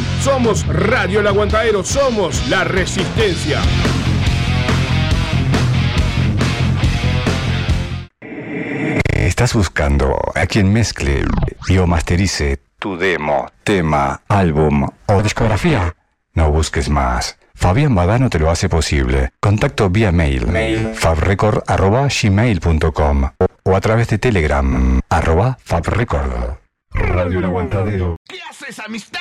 Instagram. Somos Radio El Aguantadero, somos la resistencia. ¿Estás buscando a quien mezcle y o masterice tu demo, tema, álbum o discografía? No busques más. Fabián Badano te lo hace posible. Contacto vía mail, mail fabrecord.gmail.com o a través de Telegram, arroba fabrecord. Radio El Aguantadero. ¿Qué haces, amistad?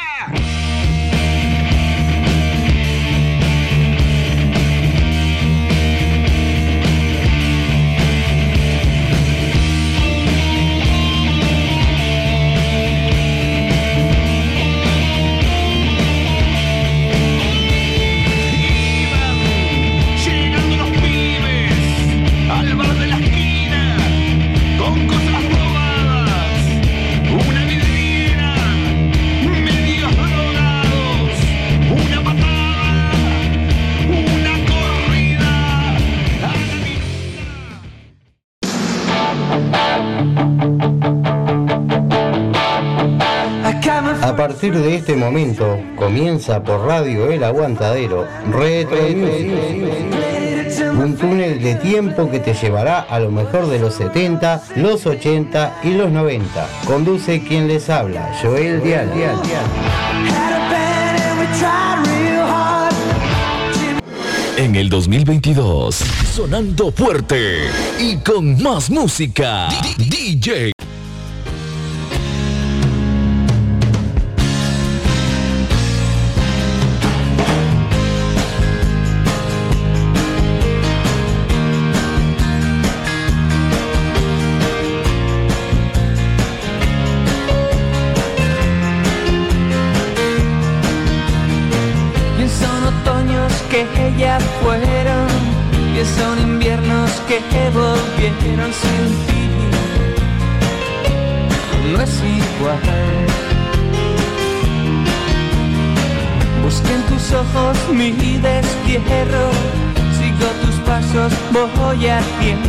A partir de este momento comienza por Radio El Aguantadero Retro Music. Un túnel de tiempo que te llevará a lo mejor de los 70, los 80 y los 90. Conduce quien les habla, Joel Dial. En el 2022, sonando fuerte y con más música. DJ. Voy a tientas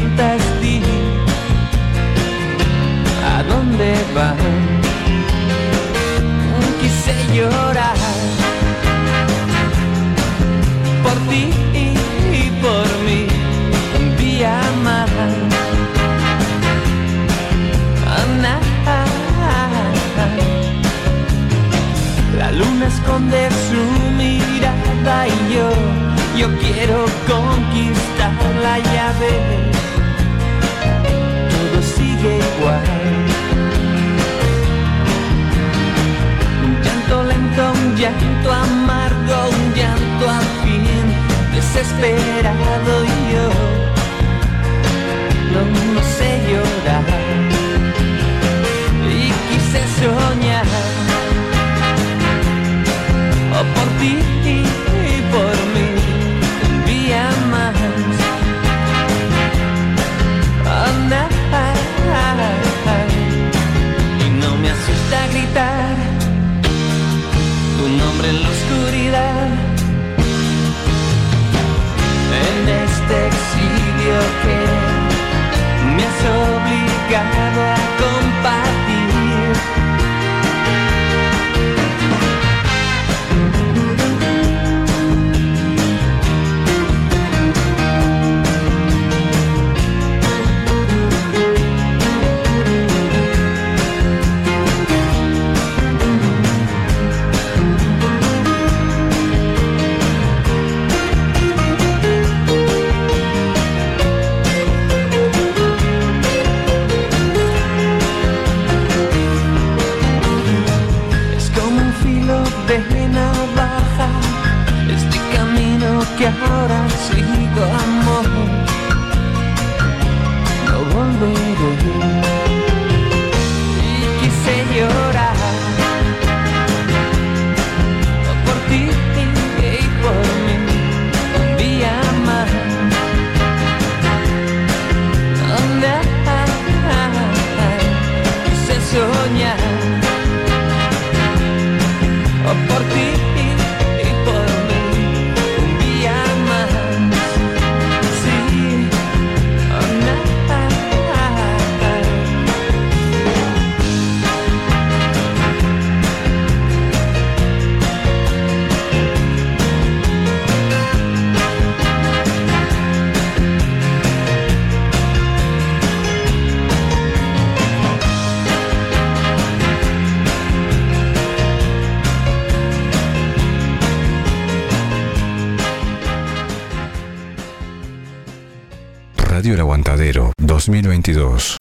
2022.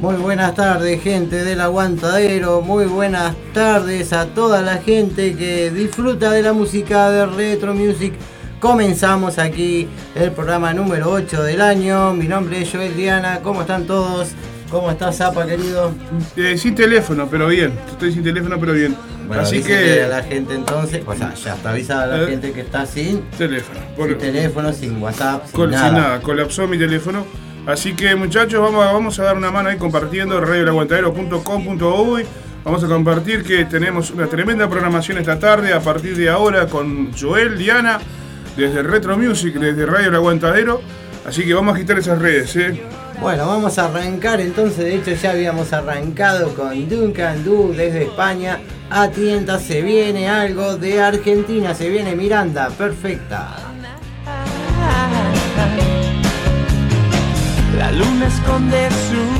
Muy buenas tardes gente del aguantadero, muy buenas tardes a toda la gente que disfruta de la música de Retro Music. Comenzamos aquí el programa número 8 del año. Mi nombre es Joel Diana, ¿cómo están todos? ¿Cómo estás, Zapa, querido? Eh, sin teléfono, pero bien. Estoy sin teléfono, pero bien. Bueno, Así que. a la gente entonces, o sea, ya está avisada la Eh. gente que está sin, Teléfono. Sin teléfono, sin WhatsApp, sin col- sin nada. nada, colapsó mi teléfono. Así que muchachos, vamos a, vamos a dar una mano ahí compartiendo radioelaguantadero.com.uy. Vamos a compartir que tenemos una tremenda programación esta tarde a partir de ahora con Joel, Diana, desde Retro Music, desde Radio El Aguantadero. Así que vamos a agitar esas redes, ¿eh? Bueno, vamos a arrancar entonces, de hecho ya habíamos arrancado con Duncan Du desde España. Atienta, se viene algo de Argentina, se viene Miranda, perfecta. La luna esconde su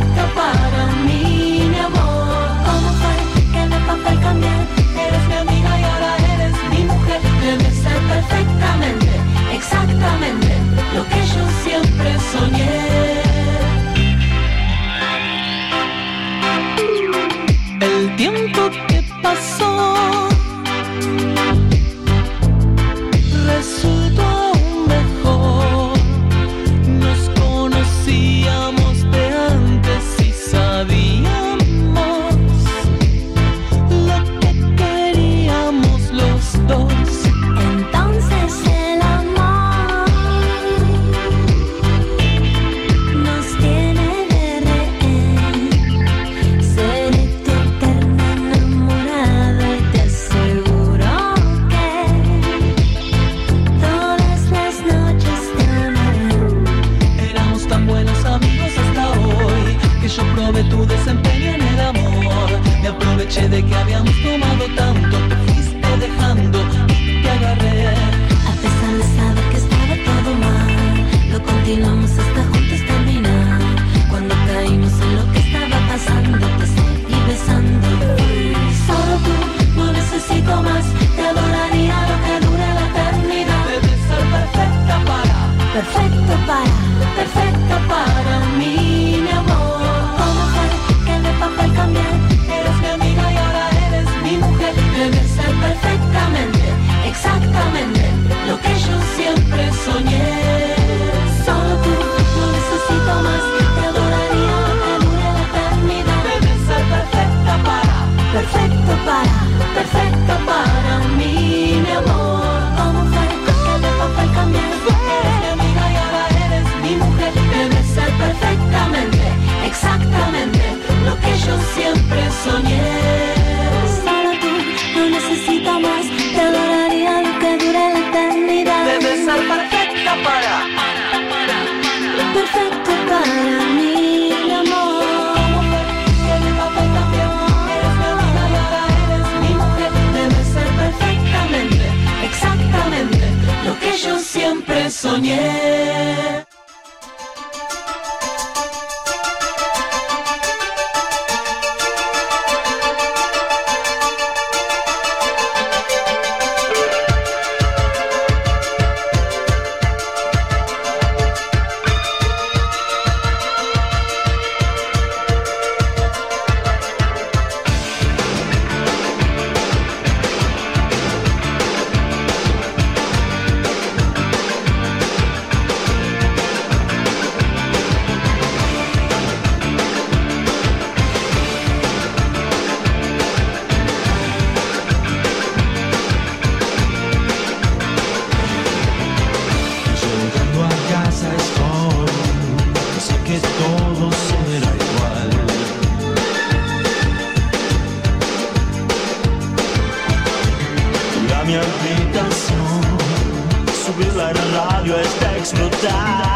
exactamente lo que yo siempre soñé. Está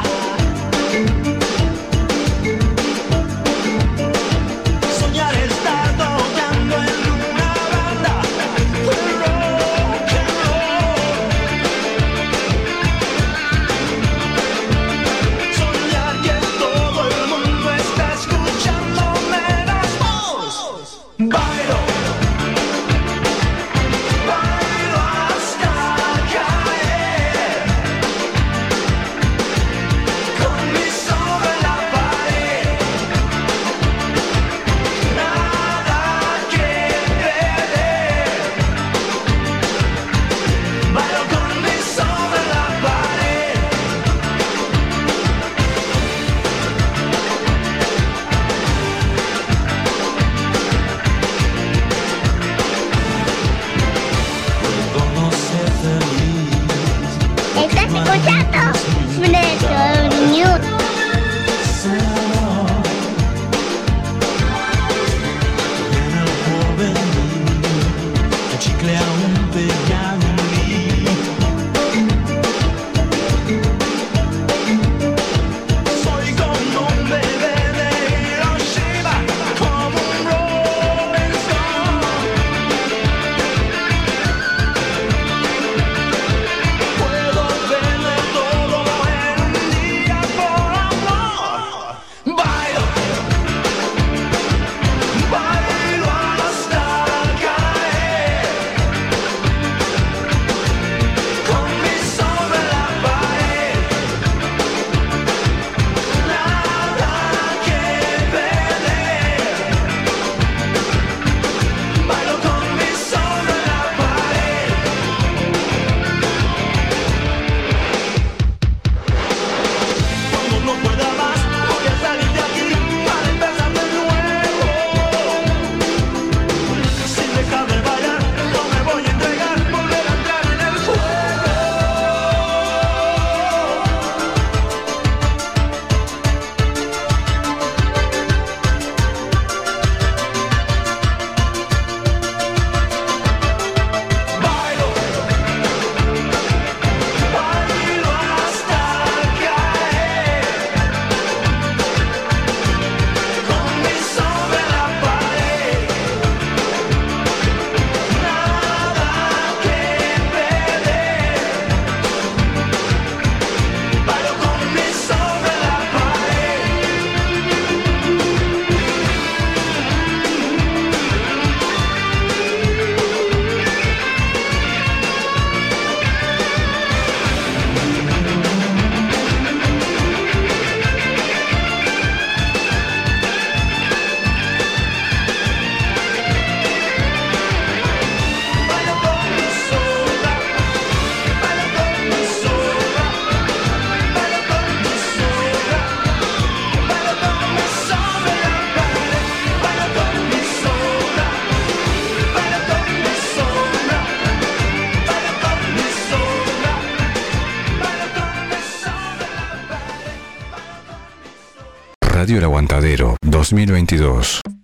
El Aguantadero 2022.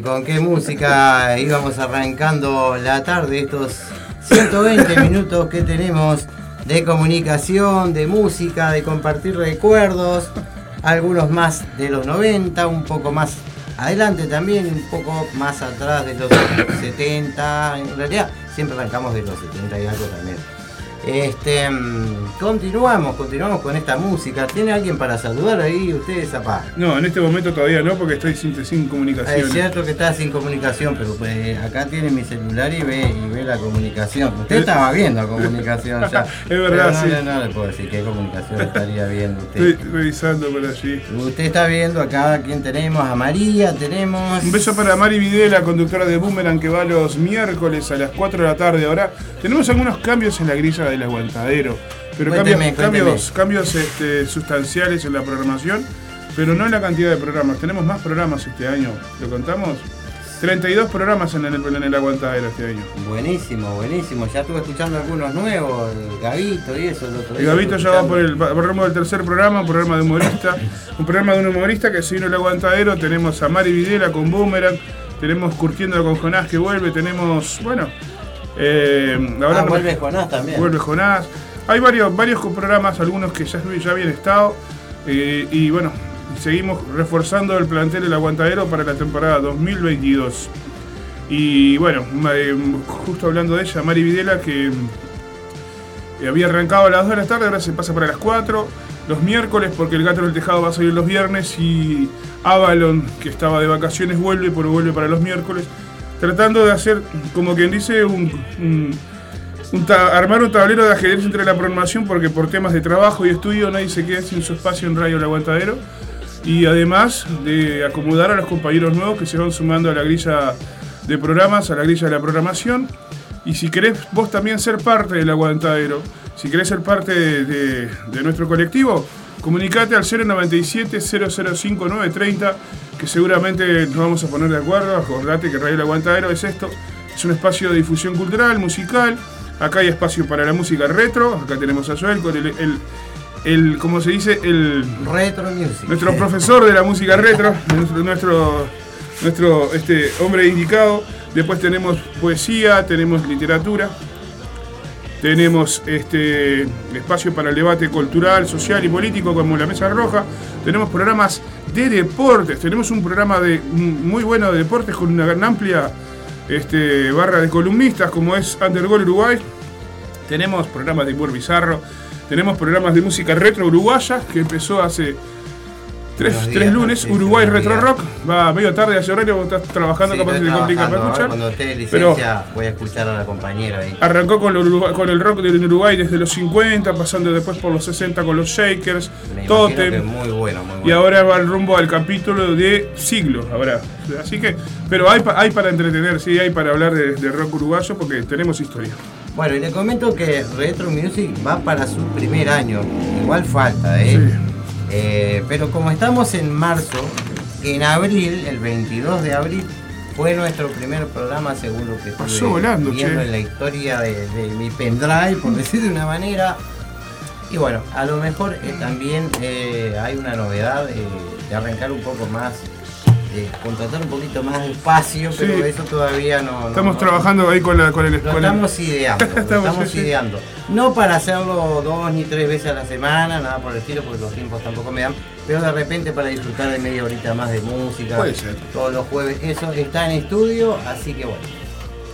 Bueno, ¿y con qué música íbamos arrancando la tarde? Estos 120 minutos que tenemos de comunicación, de música, de compartir recuerdos, algunos más de los 90, un poco más adelante también, un poco más atrás de los 70, en realidad siempre arrancamos de los 70 y algo también. Este, mm, continuamos, continuamos con esta música. ¿Tiene alguien para saludar ahí ustedes, zapá? No, en este momento todavía no, porque estoy sin, sin comunicación. Es cierto que está sin comunicación, pero pues, acá tiene mi celular y ve, y ve la comunicación. Usted estaba viendo comunicación ya. Es verdad, no, sí. no, no le puedo decir qué comunicación estaría viendo usted. Estoy revisando por allí. Usted está viendo acá a quién tenemos, a María, tenemos. Un beso para Mari Videla, conductora de Boomerang, que va los miércoles a las 4 de la tarde. Ahora tenemos algunos cambios en la grilla del aguantadero, pero Cuénteme, cambios, cuénteme. cambios, cambios este, sustanciales en la programación, pero no en la cantidad de programas. Tenemos más programas este año, ¿lo contamos? 32 programas en el, en el aguantadero este año. Buenísimo, buenísimo. Ya estuve escuchando algunos nuevos, el Gavito y eso. El, otro El estuve ya va por el, rumbo del tercer programa, un programa de humorista. Un programa de un humorista que se vino el aguantadero. Tenemos a Mari Videla con Boomerang. Tenemos Curtiendo con Jonás que vuelve. Tenemos, bueno. Eh, ahora Ah, no me- vuelve Jonás también. Vuelve Jonás. Hay varios, varios programas, algunos que ya, ya habían estado. eh, y bueno, seguimos reforzando el plantel del aguantadero para la temporada 2022. Y bueno, eh, justo hablando de ella, Mari Videla, que eh, había arrancado a las 2 de la tarde, ahora se pasa para las 4. Los miércoles, porque el gato del tejado va a salir los viernes. Y Avalon, que estaba de vacaciones, vuelve, pero vuelve para los miércoles. Tratando de hacer, como quien dice, un, armar un tablero de ajedrez entre la programación, porque por temas de trabajo y estudio nadie se queda sin su espacio en Radio El Aguantadero. Y además de acomodar a los compañeros nuevos que se van sumando a la grilla de programas, a la grilla de la programación. Y si querés vos también ser parte del aguantadero, si querés ser parte de nuestro colectivo, comunicate al 097-005-930, que seguramente nos vamos a poner de acuerdo. Acordate que Radio El Aguantadero es esto, es un espacio de difusión cultural, musical. Acá hay espacio para la música retro, acá tenemos a Joel con el, el, el ¿cómo se dice? El, Retro Music. nuestro profesor de la música retro, nuestro, nuestro, nuestro, este, hombre indicado. Después tenemos poesía, tenemos literatura, tenemos este, espacio para el debate cultural, social y político como la Mesa Roja. Tenemos programas de deportes, tenemos un programa de, muy bueno de deportes con una gran amplia este, barra de columnistas como es Undergol Uruguay. Tenemos programas de humor bizarro, tenemos programas de música retro uruguaya que empezó hace tres, lunes. Uruguay Retro. Rock va medio tarde hacia horario, vos estás trabajando, Sí, capaz se estoy te complica para escuchar. Cuando esté Pero licencia voy a escuchar a la compañera ahí. arrancó con, el Uruguay- con el rock del Uruguay desde los 50, pasando después por los 60 con los Shakers, Me Totem. muy bueno, muy bueno. Y ahora va el rumbo al capítulo de siglo, ahora. Así que, pero hay, hay para entretener, sí, hay para hablar de, de rock uruguayo porque tenemos historia. Bueno, y le comento que Retro Music va para su primer año. Igual falta, ¿eh? Sí. Eh, pero como estamos en marzo, en abril, el 22 de abril, fue nuestro primer programa, según lo que Pasó volando, viendo che. en la historia de, de mi pendrive, por decir de una manera. Y bueno, a lo mejor eh, también eh, hay una novedad de arrancar un poco más, de contratar un poquito más de espacio, pero Sí. eso todavía no... no- Estamos no- trabajando ahí con, la, con el... el- estamos ideando, Estamos, ideando. No para hacerlo dos ni tres veces a la semana, nada por el estilo, porque los tiempos tampoco me dan, pero de repente para disfrutar de media horita más de música. Puede ser. Todos los jueves, eso está en estudio, así que bueno.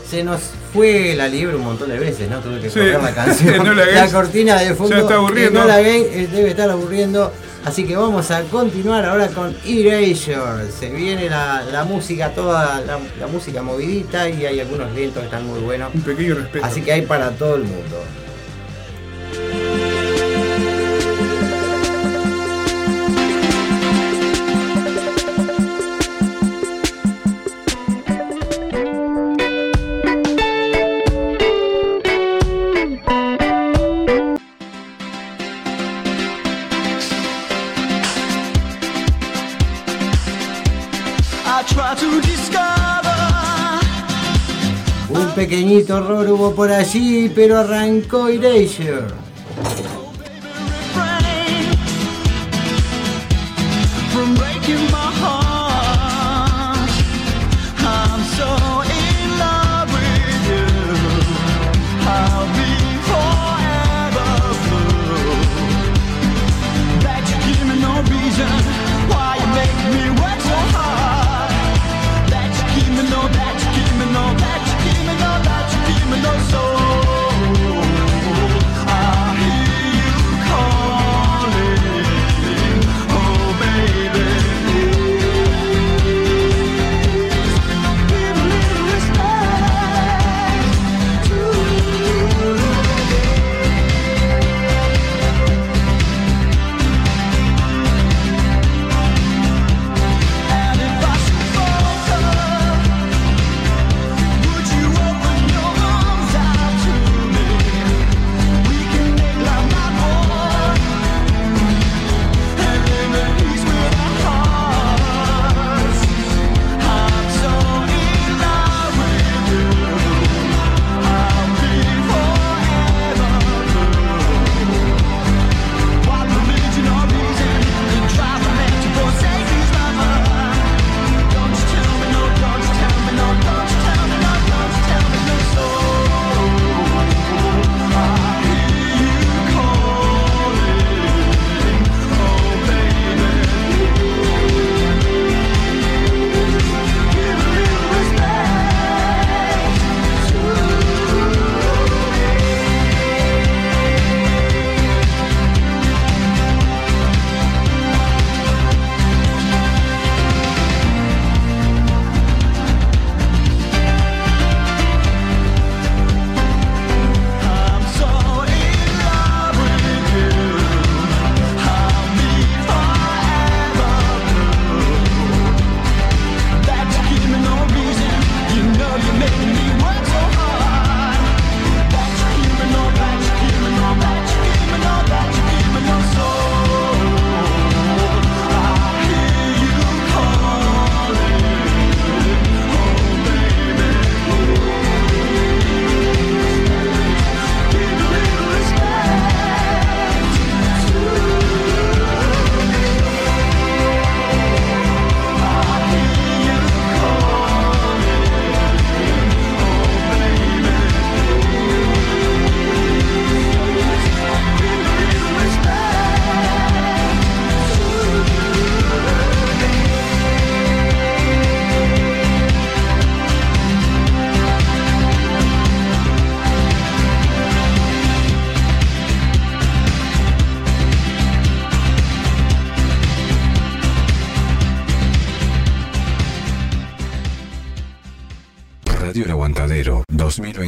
Se nos fue la liebre un montón de veces, ¿no? Tuve que Sí. correr la canción. No la cortina de fondo. Está aburriendo. No la gays, eh, debe estar aburriendo. Así que vamos a continuar ahora con Erasure. Se viene la, la música, toda la, la música movidita y hay algunos lentos que están muy buenos. Un pequeño respeto. Así que hay para todo el mundo. Pequeñito error hubo por allí, pero arrancó Erasure.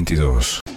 2022.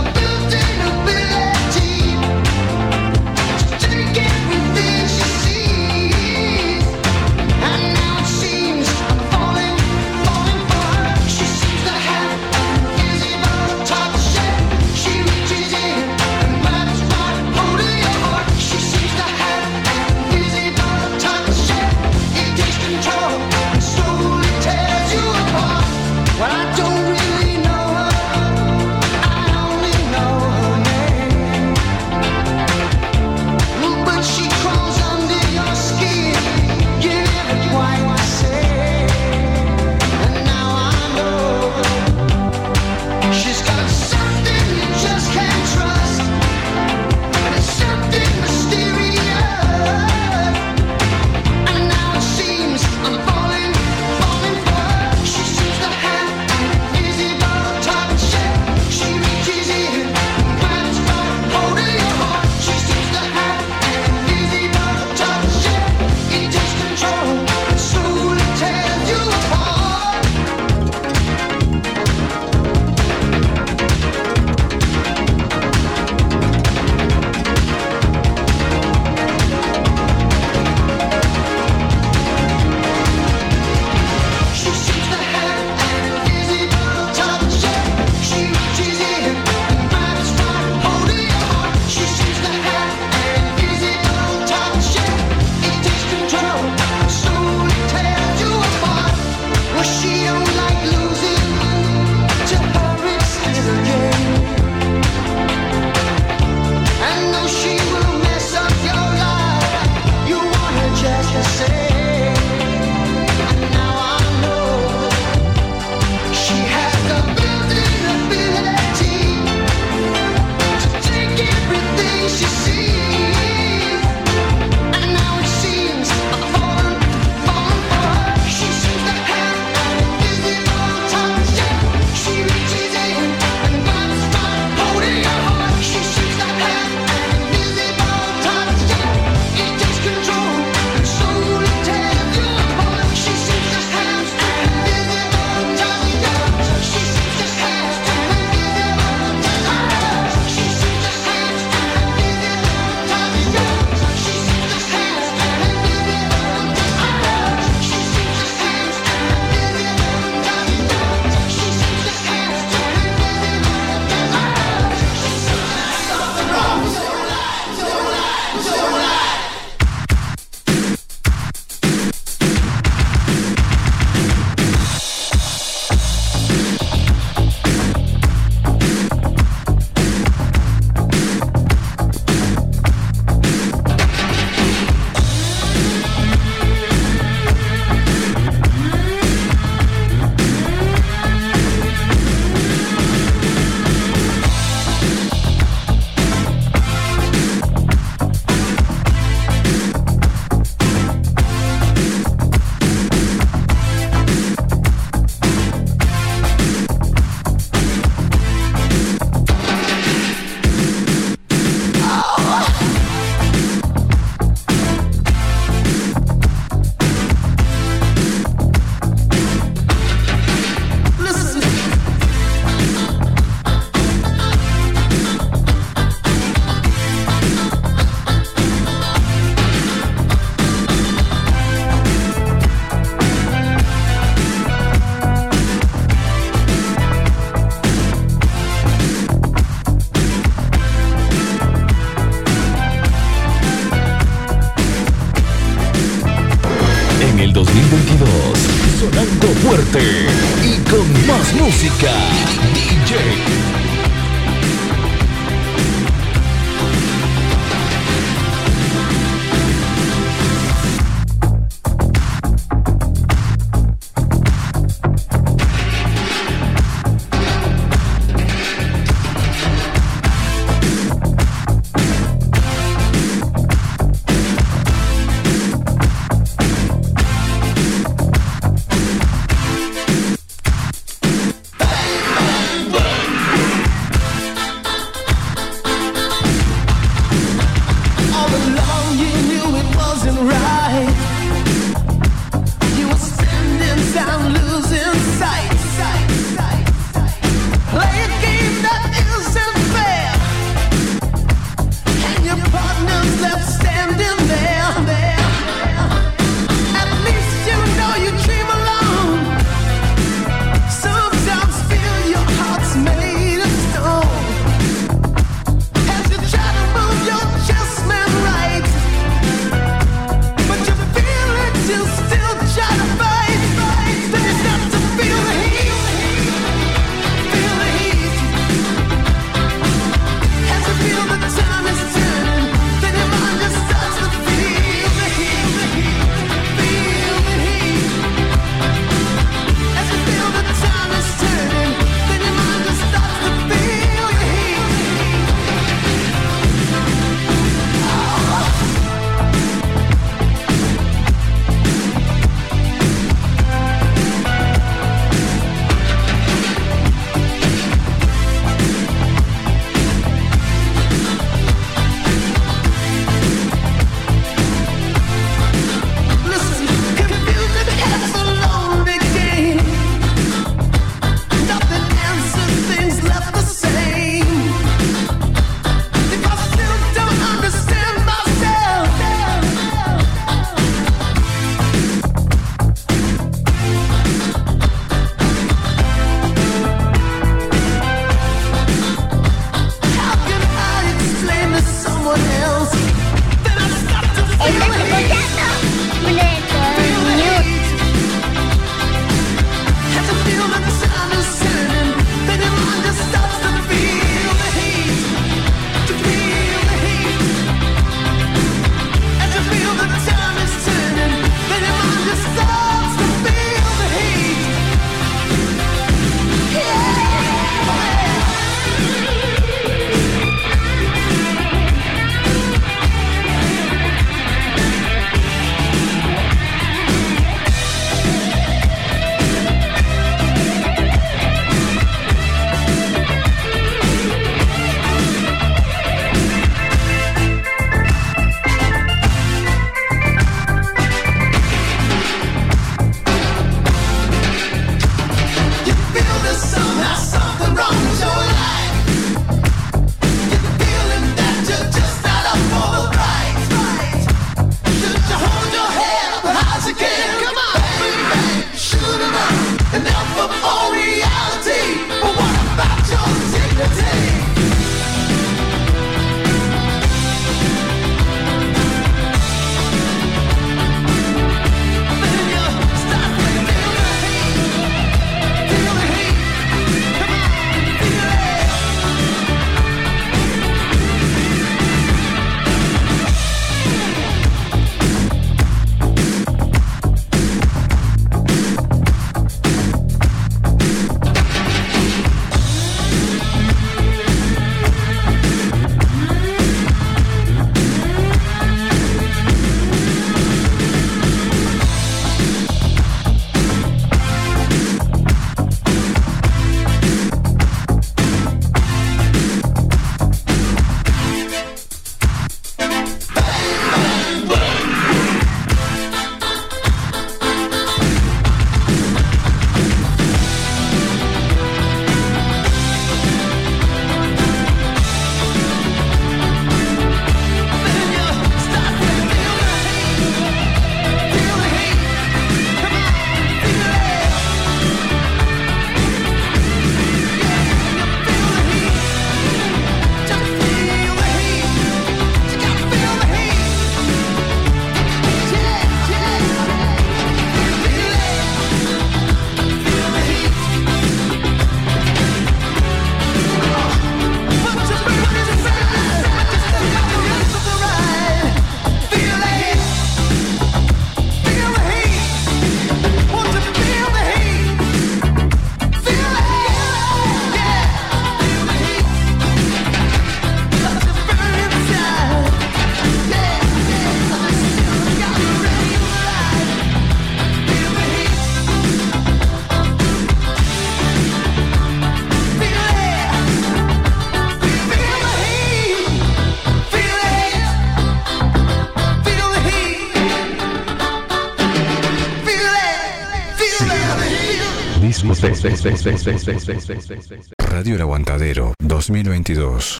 Radio El Aguantadero 2022.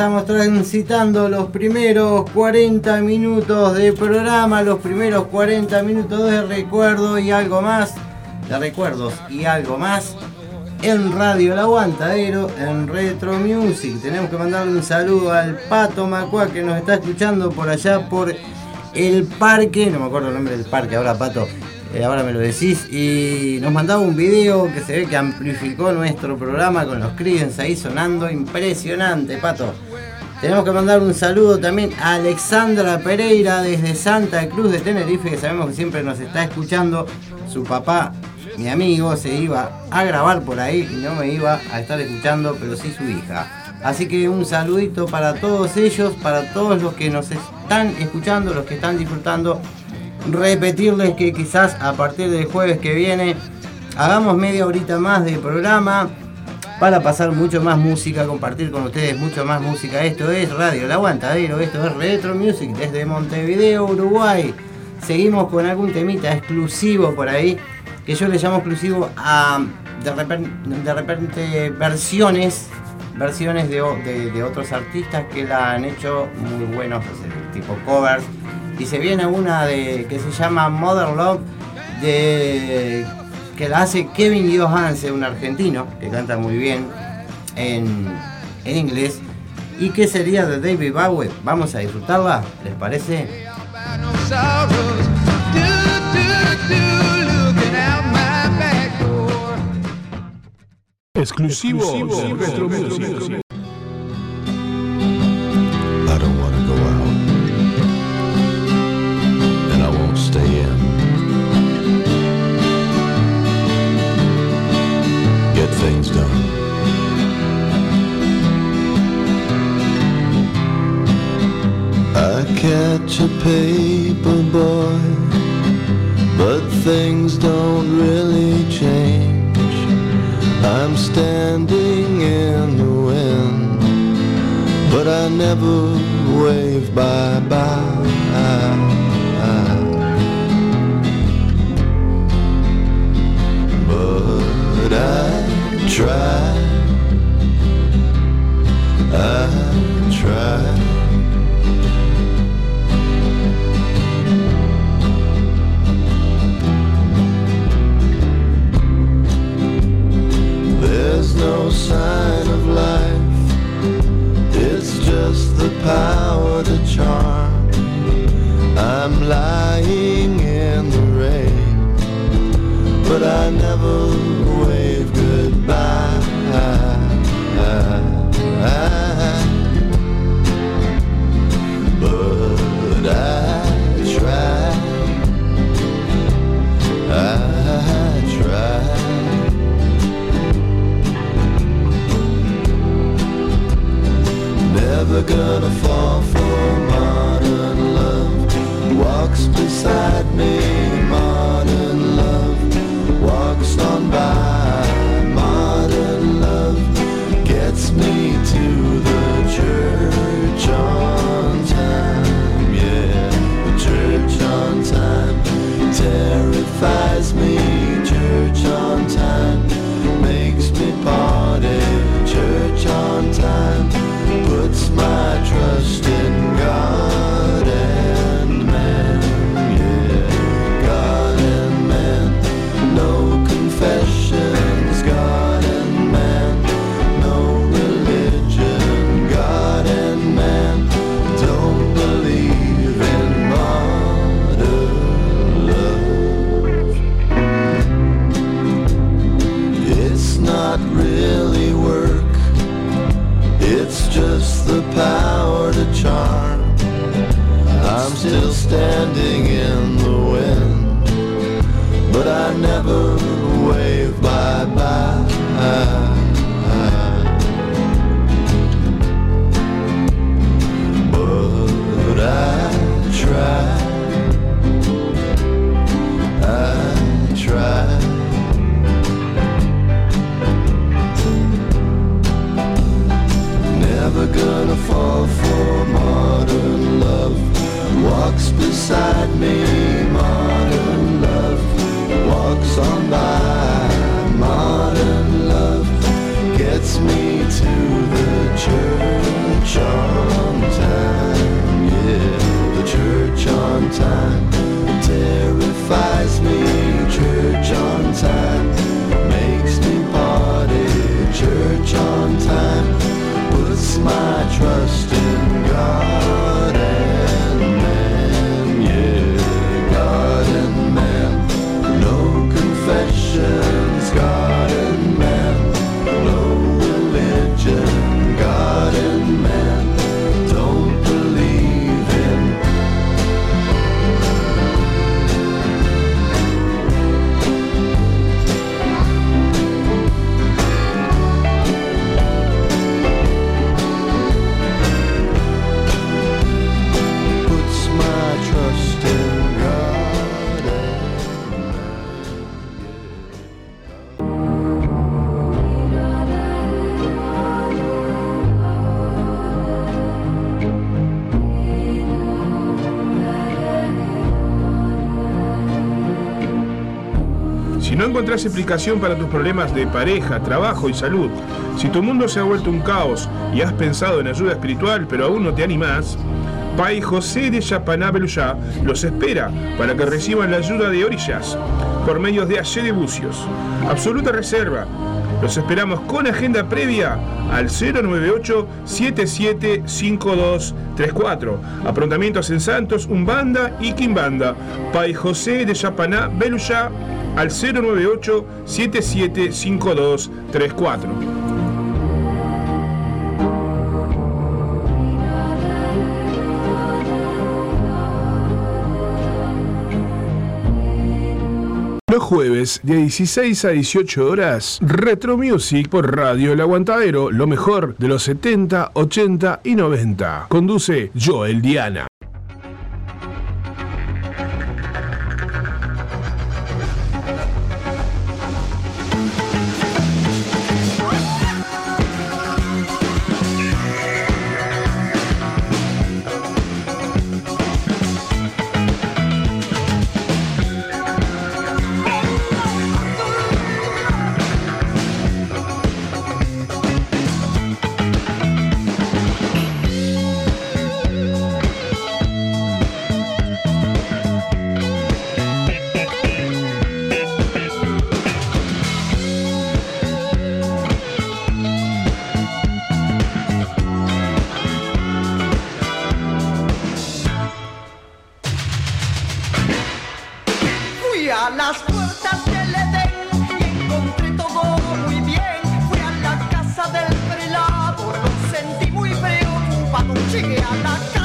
Estamos transitando los primeros 40 minutos de programa, los primeros 40 minutos de recuerdo y algo más, de recuerdos y algo más, en Radio El Aguantadero, en Retro Music. Tenemos que mandarle un saludo al Pato Macua que nos está escuchando por allá por el parque, no me acuerdo el nombre del parque ahora, Pato. eh, ahora me lo decís, y nos mandaba un video que se ve que amplificó nuestro programa con los Creedence ahí sonando, impresionante, Pato. Tenemos que mandar un saludo también a Alexandra Pereira desde Santa Cruz de Tenerife, que sabemos que siempre nos está escuchando. Su papá, mi amigo, se iba a grabar por ahí y no me iba a estar escuchando, pero sí su hija. Así que un saludito para todos ellos, para todos los que nos están escuchando, los que están disfrutando. Repetirles que quizás a partir del jueves que viene hagamos media horita más de programa para pasar mucho más música, compartir con ustedes mucho más música. Esto es Radio El Aguantadero, esto es Retro Music desde Montevideo, Uruguay. Seguimos con algún temita exclusivo por ahí, que yo le llamo exclusivo a de repente, versiones, versiones de, otros artistas que la han hecho muy buenos, tipo covers. Y se viene una de que se llama Mother Love de que la hace Kevin Johansen, un argentino que canta muy bien en, en inglés. ¿Y que sería de David Bowie? Vamos a disfrutarla, ¿les parece? Exclusivo, Retro catch a paper boy, but things don't really change. I'm standing in the wind but I never wave bye bye. But I try, I try. There's no sign of life. It's just the power to charm. I'm lying in the rain, but I never wave goodbye. But I Never gonna fall for modern love. Walks beside me, still standing in the wind. But I never explicación para tus problemas de pareja, trabajo y salud, si tu mundo se ha vuelto un caos y has pensado en ayuda espiritual pero aún no te animás, Pai José de Yapaná Beluyá los espera para que reciban la ayuda de Orillas por medios de Ayer de Bucios. Absoluta reserva. Los esperamos con agenda previa al 098-775234. Aprontamientos en Santos, Umbanda y Quimbanda. Pai José de Yapaná Beluyá al 098-775234. Los jueves de 16 a 18 horas, Retro Music por Radio El Aguantadero, lo mejor de los 70, 80 y 90. Conduce Joel Diana. Preocupado. Llegué a la casa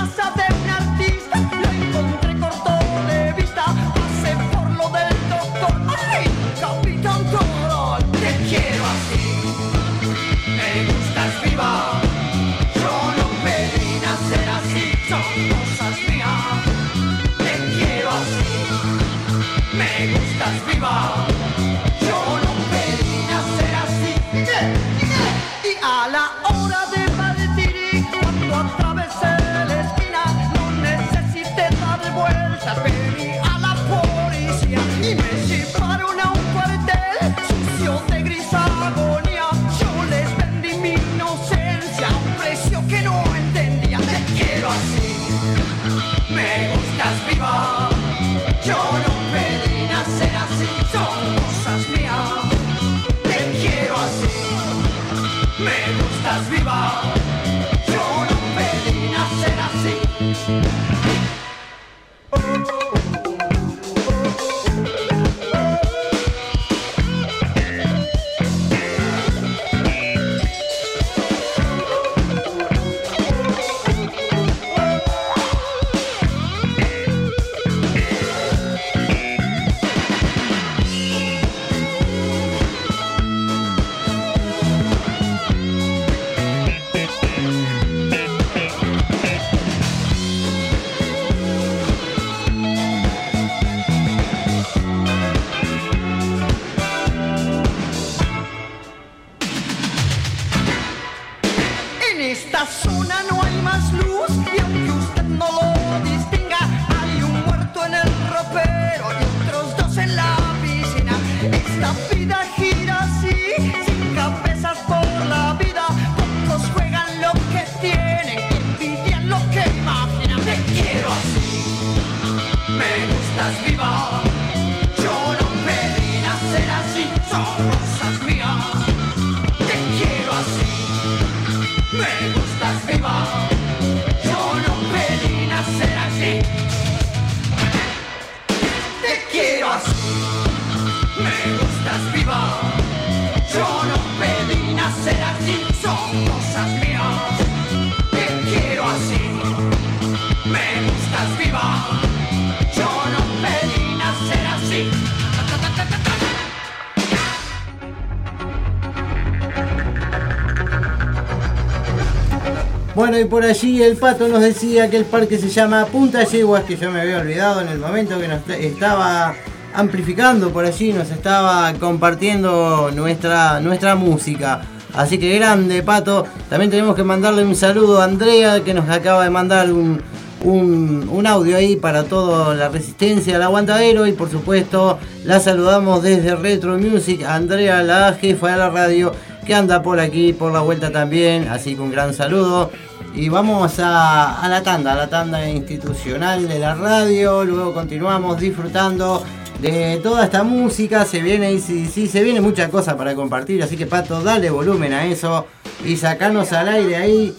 Y por allí el pato nos decía que el parque se llama Punta Yeguas, que yo me había olvidado en el momento que nos estaba amplificando por allí, nos estaba compartiendo nuestra, nuestra música. Así que grande, pato. También tenemos que mandarle un saludo a Andrea, que nos acaba de mandar un, un, un audio ahí para toda la resistencia al aguantadero y por supuesto la saludamos desde Retro Music, Andrea, la jefa de la radio, que anda por aquí, por la vuelta también, así que un gran saludo. Y vamos a, a la tanda, a la tanda institucional de la radio, luego continuamos disfrutando de toda esta música, se viene y sí, sí, se viene mucha cosa para compartir, así que Pato, dale volumen a eso y sacanos al aire ahí.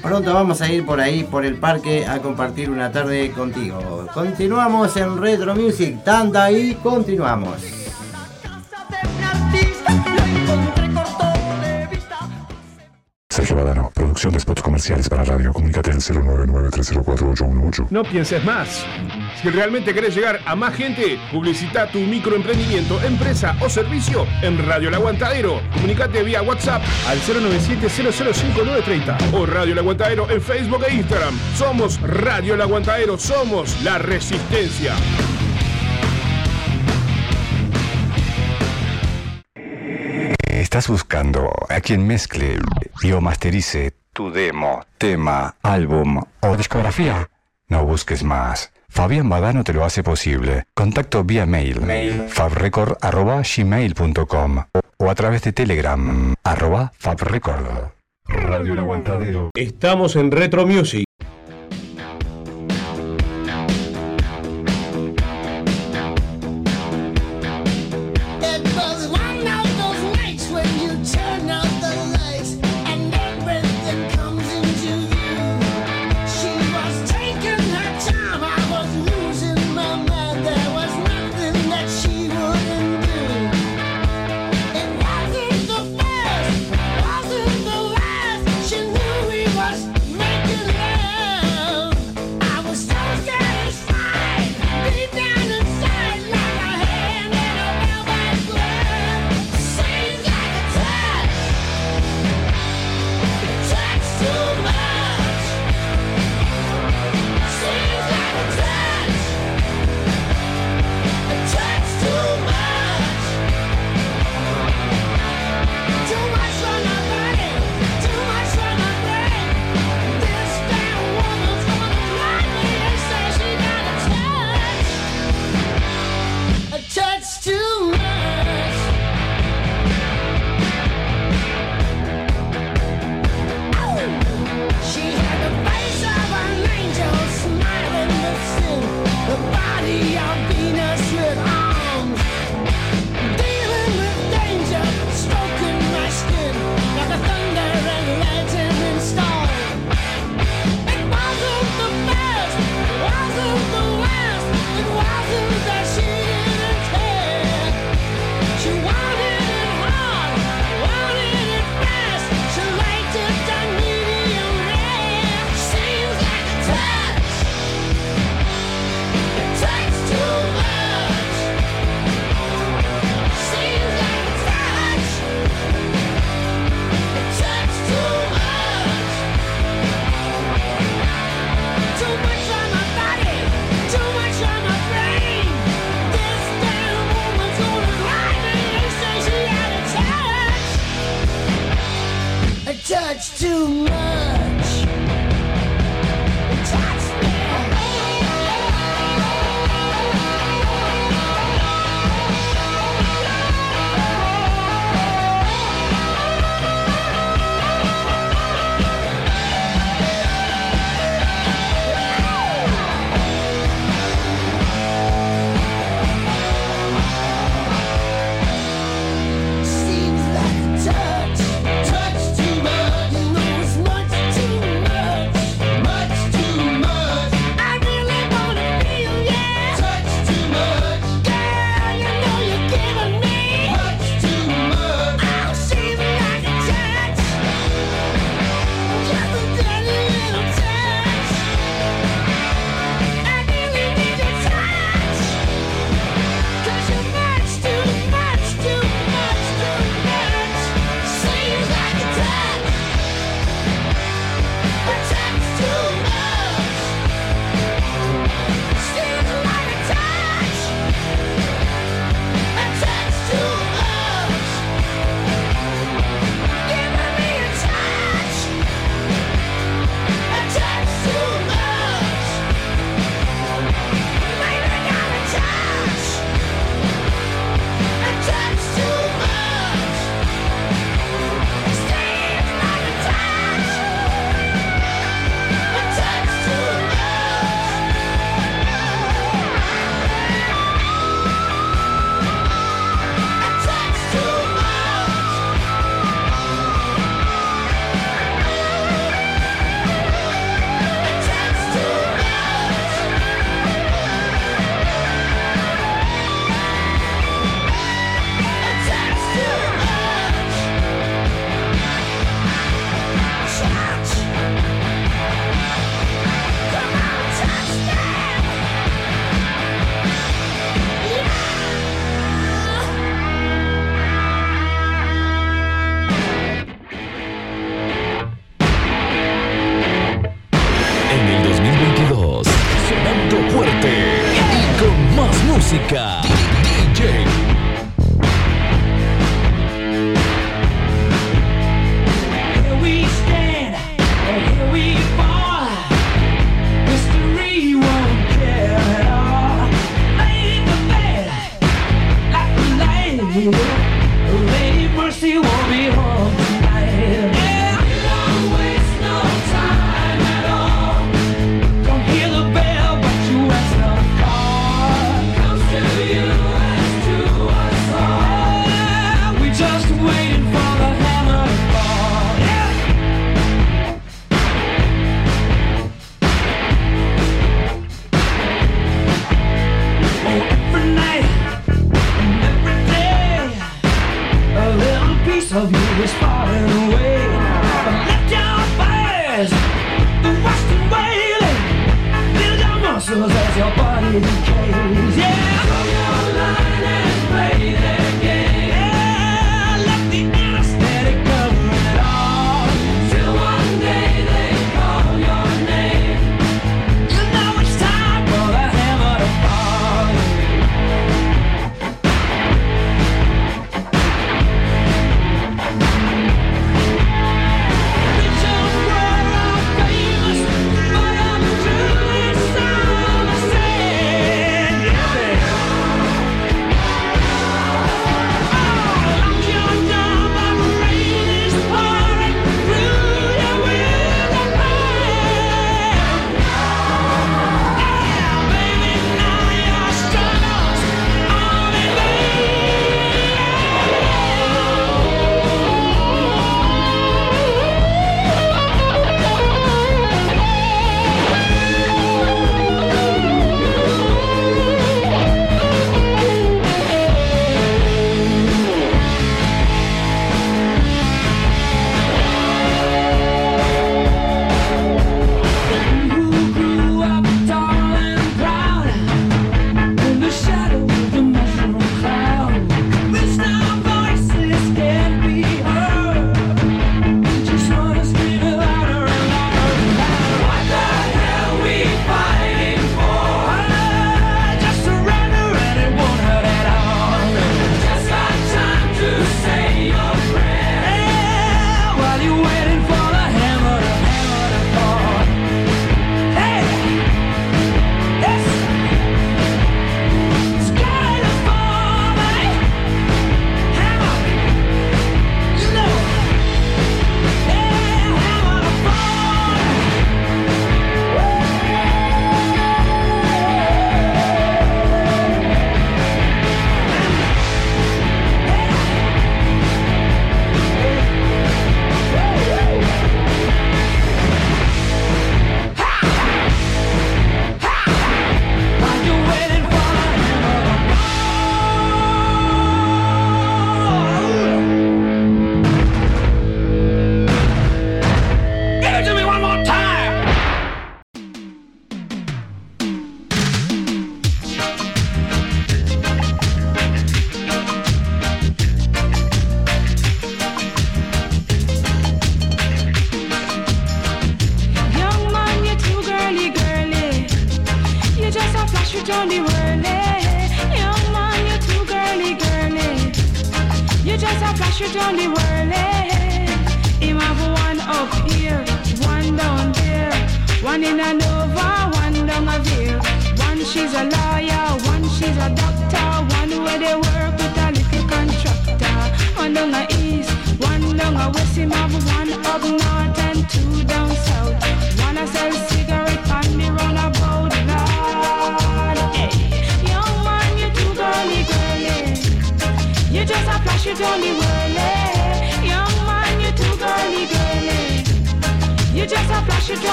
Pronto vamos a ir por ahí, por el parque, a compartir una tarde contigo. Continuamos en Retro Music, tanda y continuamos. Producción de spots comerciales para radio. Comunícate al 099-304-818. No pienses más. Si realmente querés llegar a más gente, publicita tu microemprendimiento, empresa o servicio en Radio El Aguantadero. Comunicate vía WhatsApp al 097-005-930 o Radio El Aguantadero en Facebook e Instagram. Somos Radio El Aguantadero, somos la resistencia. Estás buscando a quien mezcle y o masterice tu demo, tema, álbum o discografía. No busques más. Fabián Badano te lo hace posible. Contacto vía mail, fabrecord.gmail.com o a través de Telegram, arroba fabrecord. Radio El Aguantadero. Estamos en Retro Music.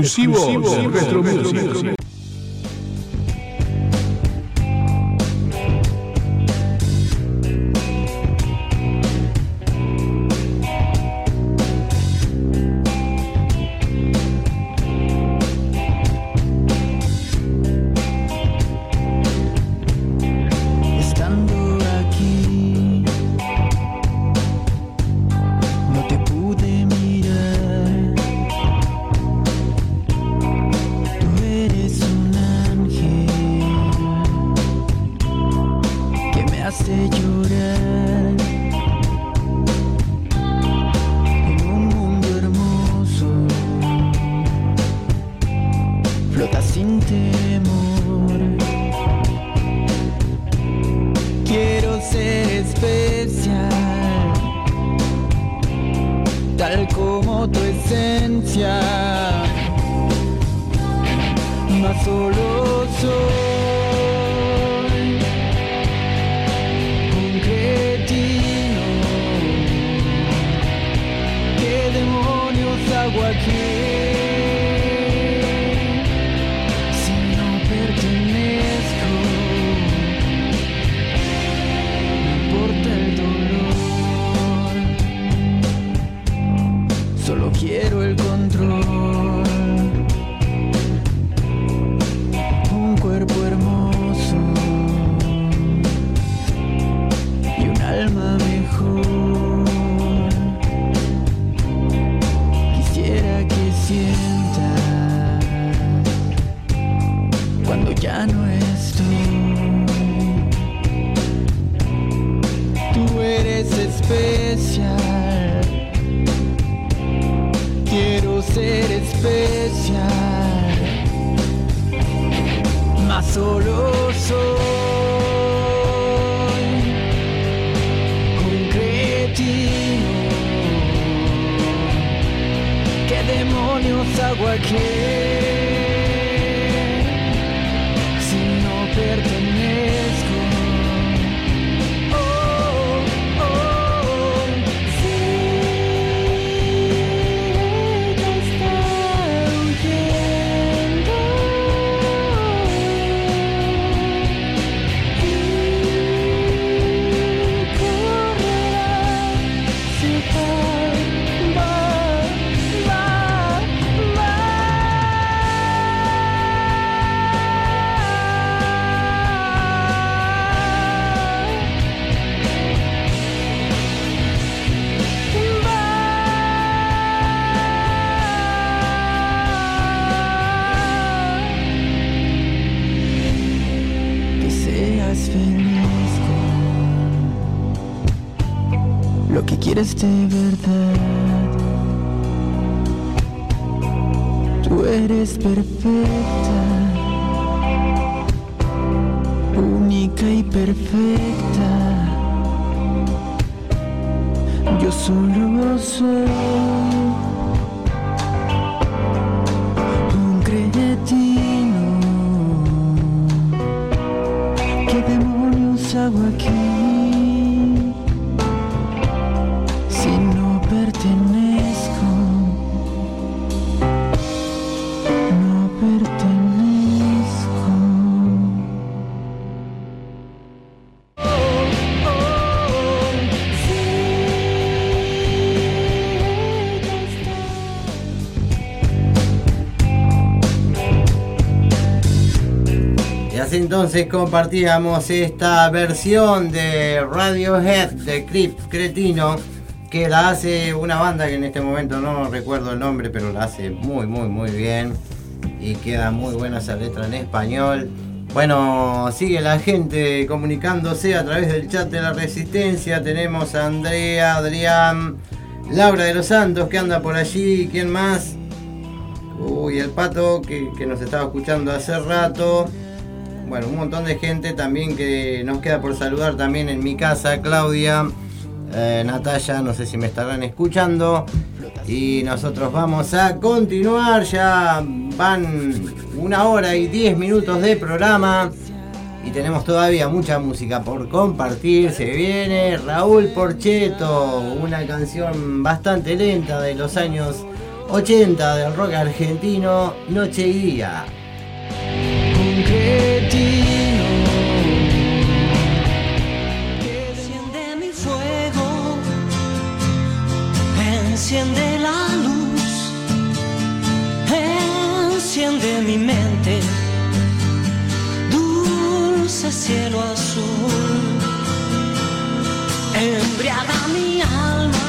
exclusivo, exclusivo de Retro Music. quieres de verdad. Tú eres perfecta, única y perfecta. Yo solo soy. Entonces compartíamos esta versión de Radiohead de Creep Cretino que la hace una banda que en este momento no recuerdo el nombre, pero la hace muy, muy, muy bien y queda muy buena esa letra en español. Bueno, sigue la gente comunicándose a través del chat de la Resistencia. Tenemos a Andrea, Adrián, Laura de los Santos que anda por allí. ¿Quién más? Uy, el pato que nos estaba escuchando hace rato. Bueno, un montón de gente también que nos queda por saludar también en mi casa. Claudia, eh, Natalia, no sé si me estarán escuchando. Y nosotros vamos a continuar. Ya van una hora y diez minutos de programa. Y tenemos todavía mucha música por compartir. Se viene Raúl Porcheto, una canción bastante lenta de los años 80 del rock argentino, Noche y Día. Enciende mi fuego, enciende la luz, enciende mi mente, dulce cielo azul, embriaga mi alma,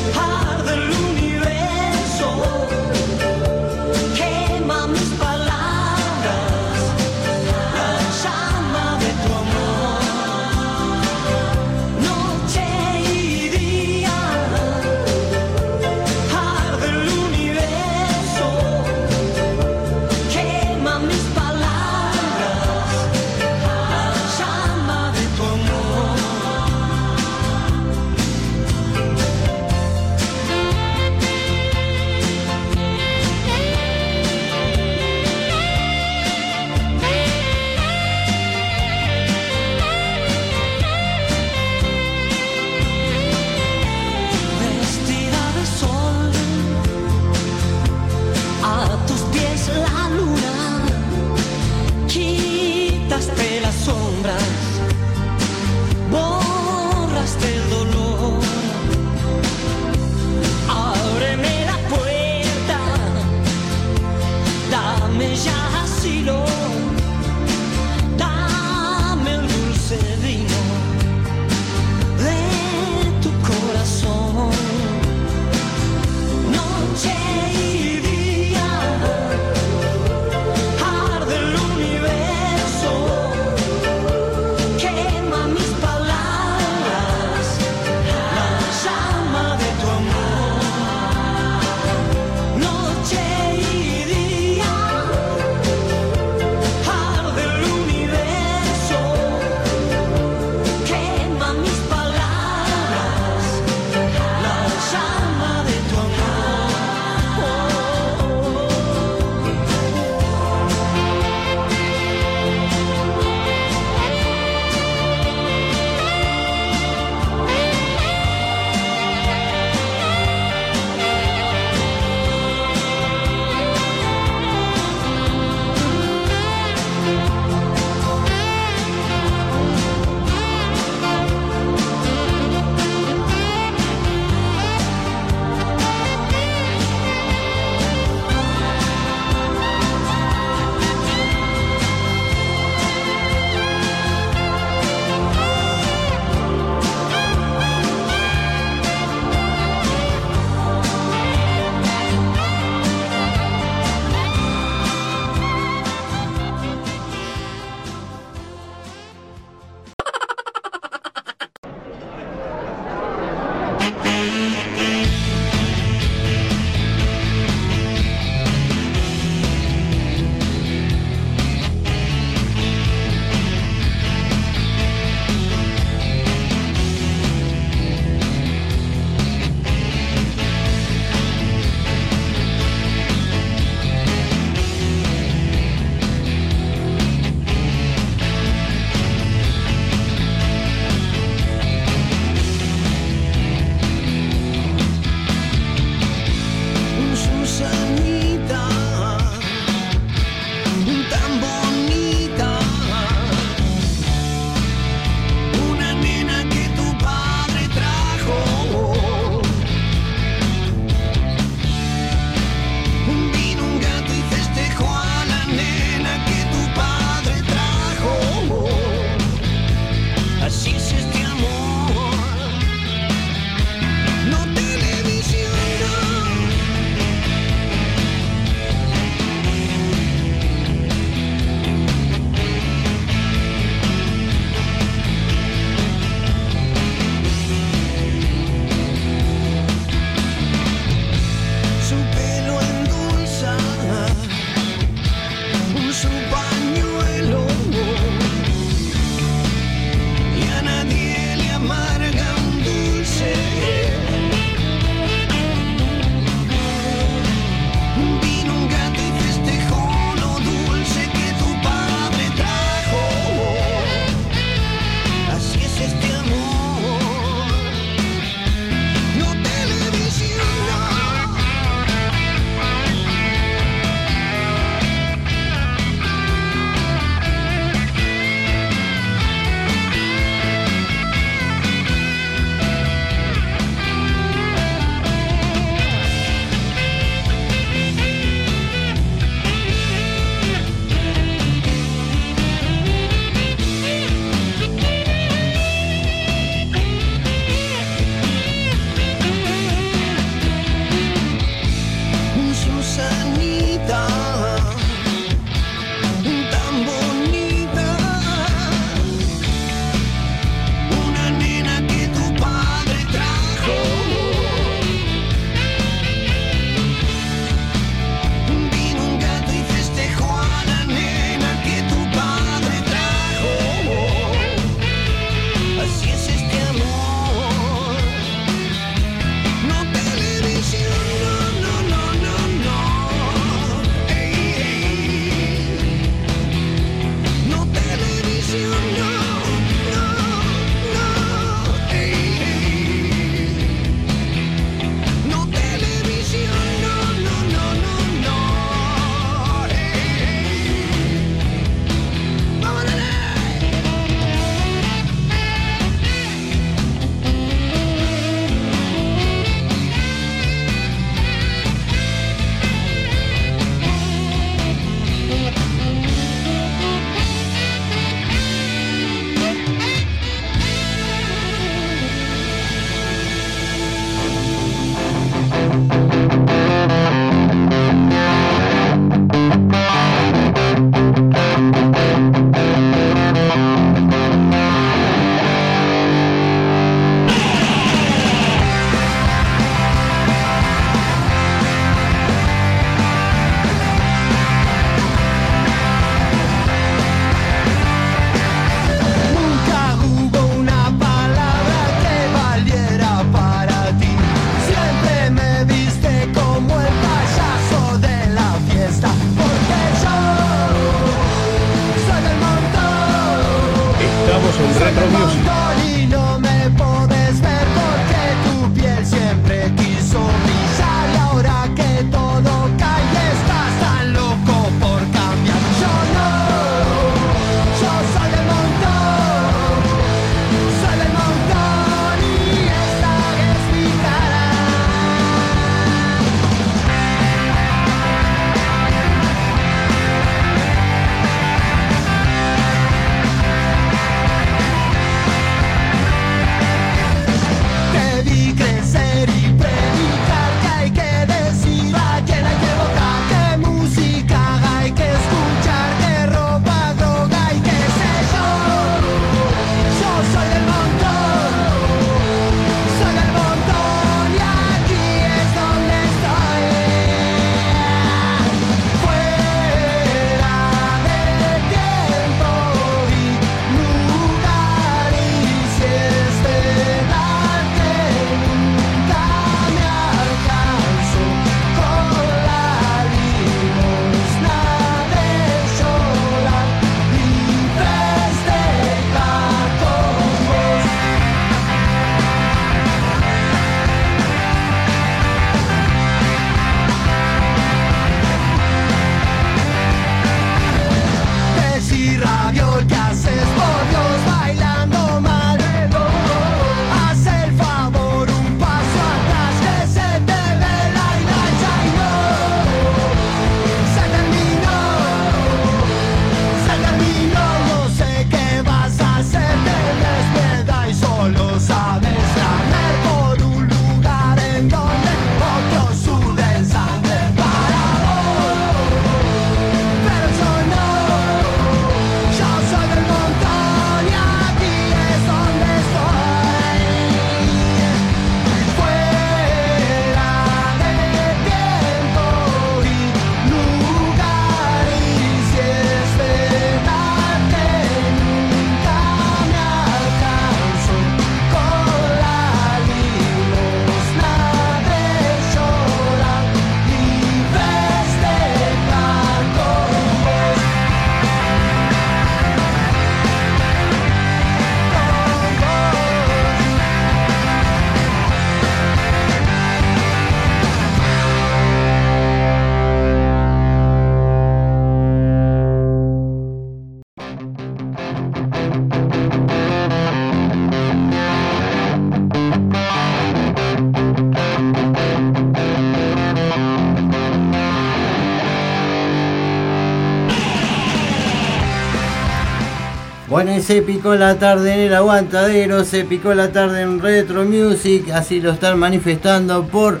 Bueno, se picó la tarde en el aguantadero, se picó la tarde en Retro Music, así lo están manifestando por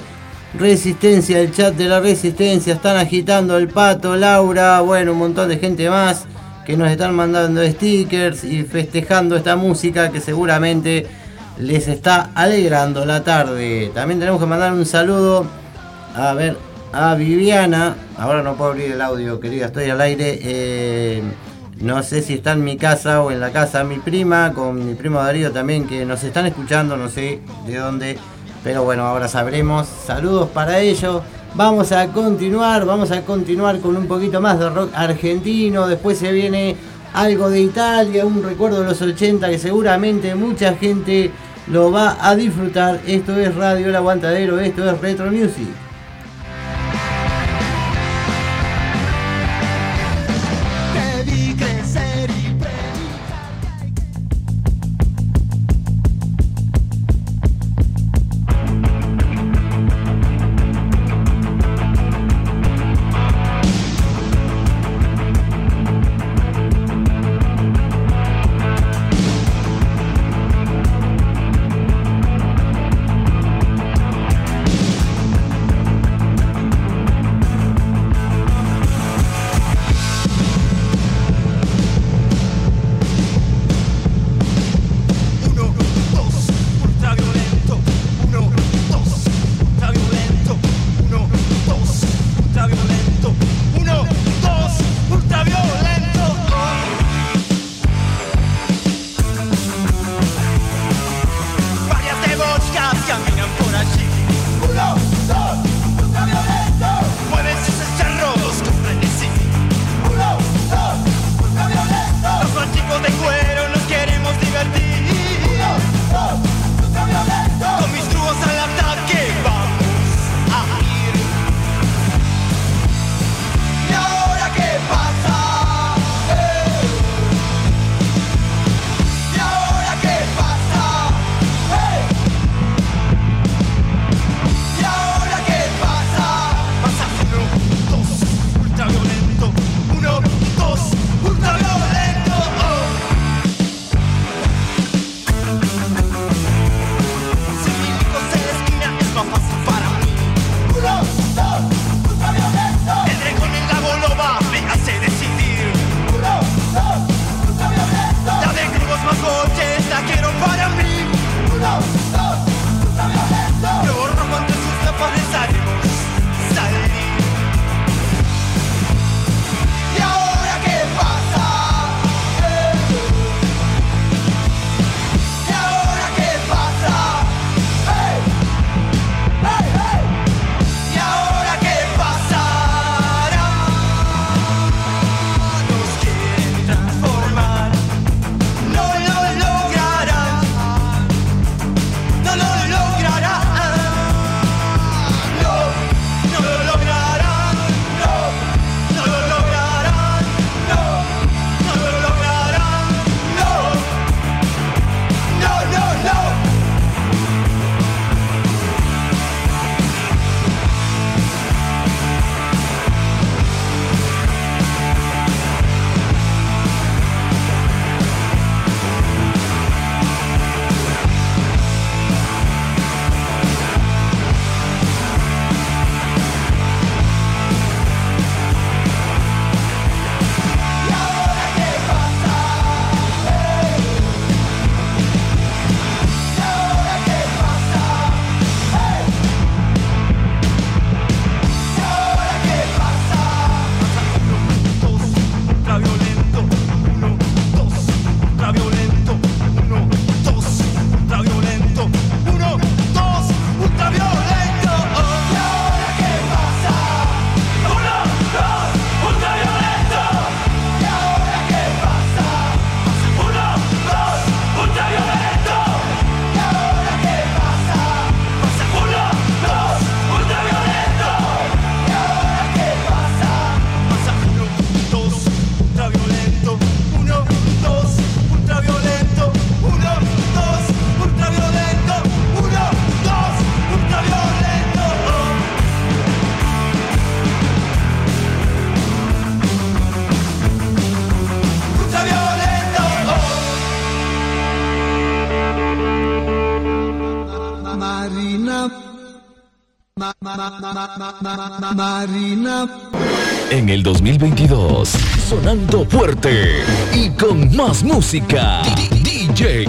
Resistencia, el chat de la Resistencia, están agitando el pato, Laura, bueno, un montón de gente más que nos están mandando stickers y festejando esta música que seguramente les está alegrando la tarde. También tenemos que mandar un saludo a ver a Viviana. Ahora no puedo abrir el audio, querida, estoy al aire. Eh, no sé si está en mi casa o en la casa de mi prima, con mi primo Darío también, que nos están escuchando, no sé de dónde. Pero bueno, ahora sabremos. Saludos para ellos. Vamos a continuar, vamos a continuar con un poquito más de rock argentino. Después se viene algo de Italia, un recuerdo de los 80 que seguramente mucha gente lo va a disfrutar. Esto es Radio El Aguantadero, esto es Retro Music. 2022. Sonando fuerte y con más música. DJ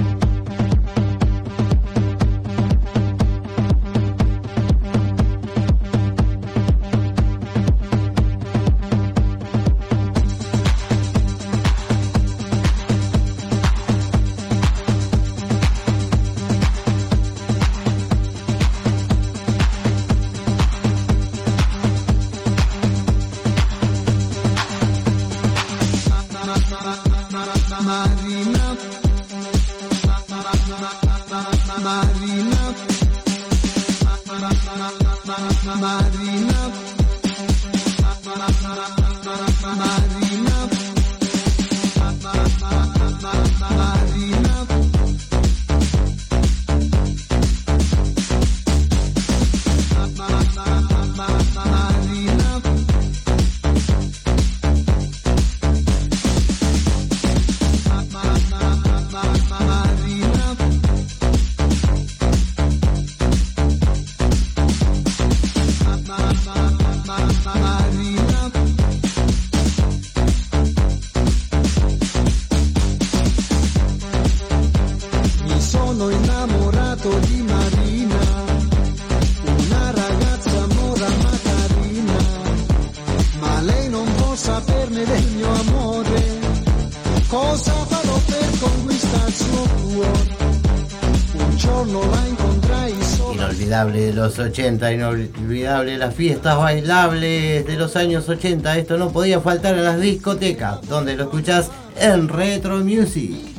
los 80, inolvidable, las fiestas bailables de los años 80, esto no podía faltar en las discotecas, donde lo escuchás en Retro Music.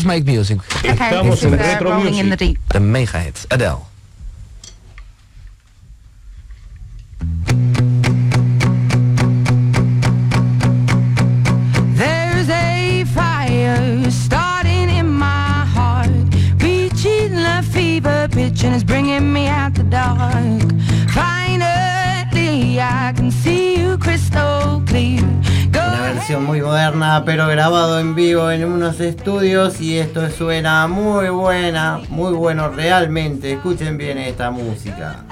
is Make Music. Ik dus eh, in the Deep. De mega hit. Adele. estudios y esto suena muy buena, muy bueno realmente. Escuchen bien esta música.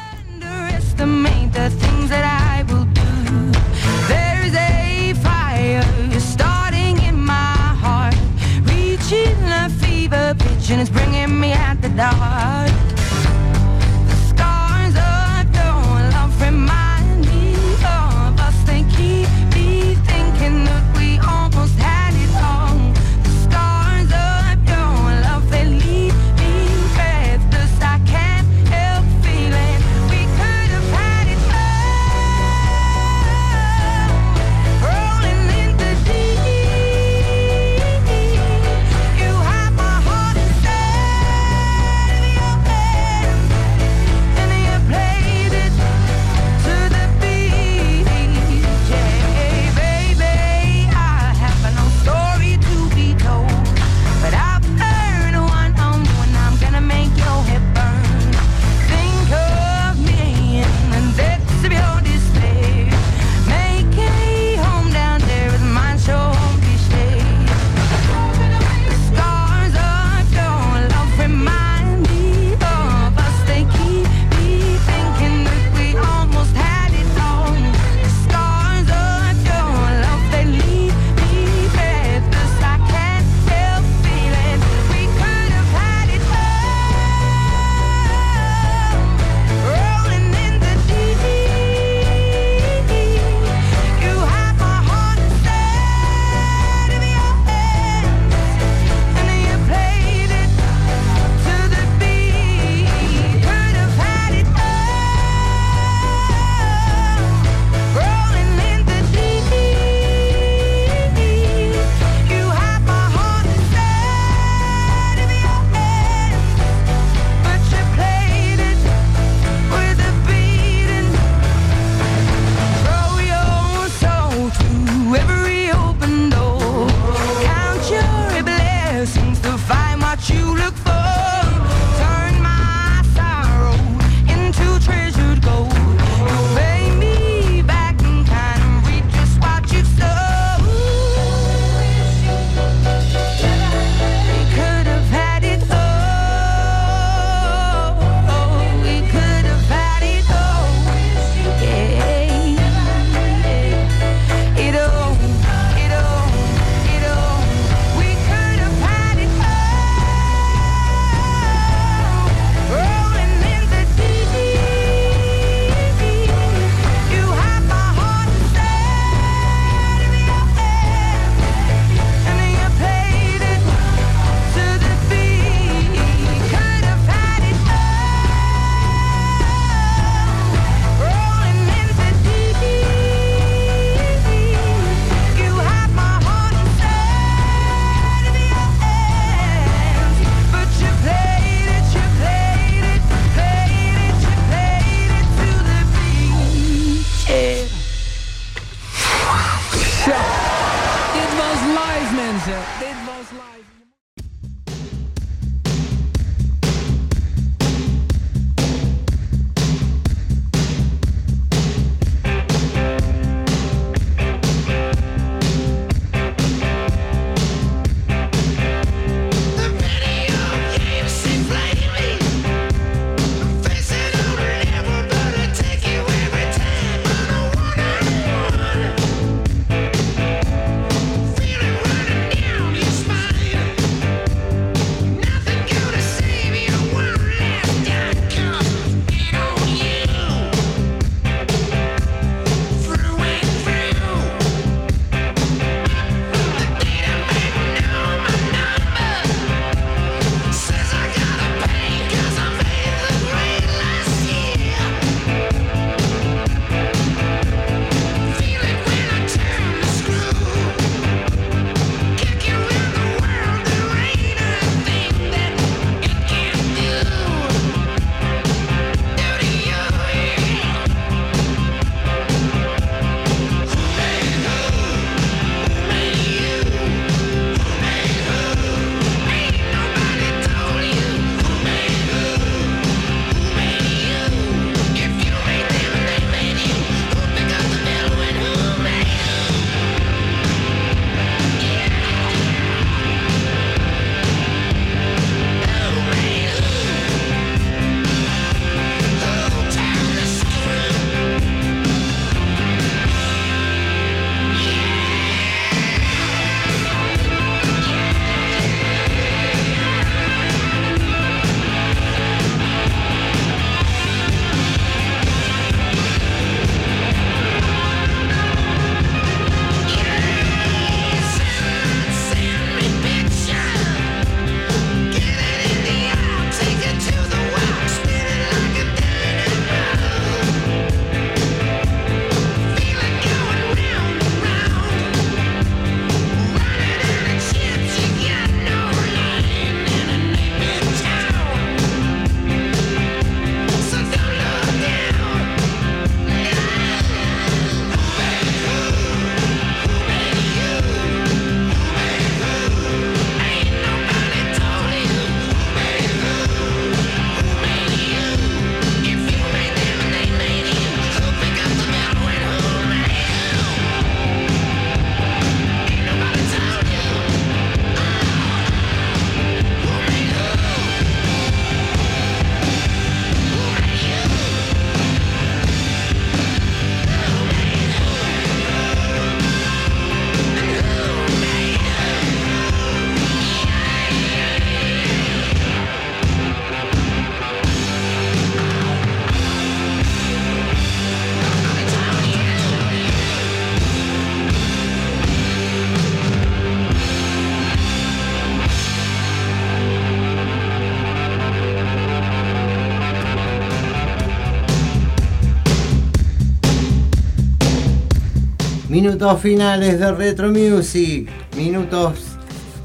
Minutos finales de Retro Music. Minutos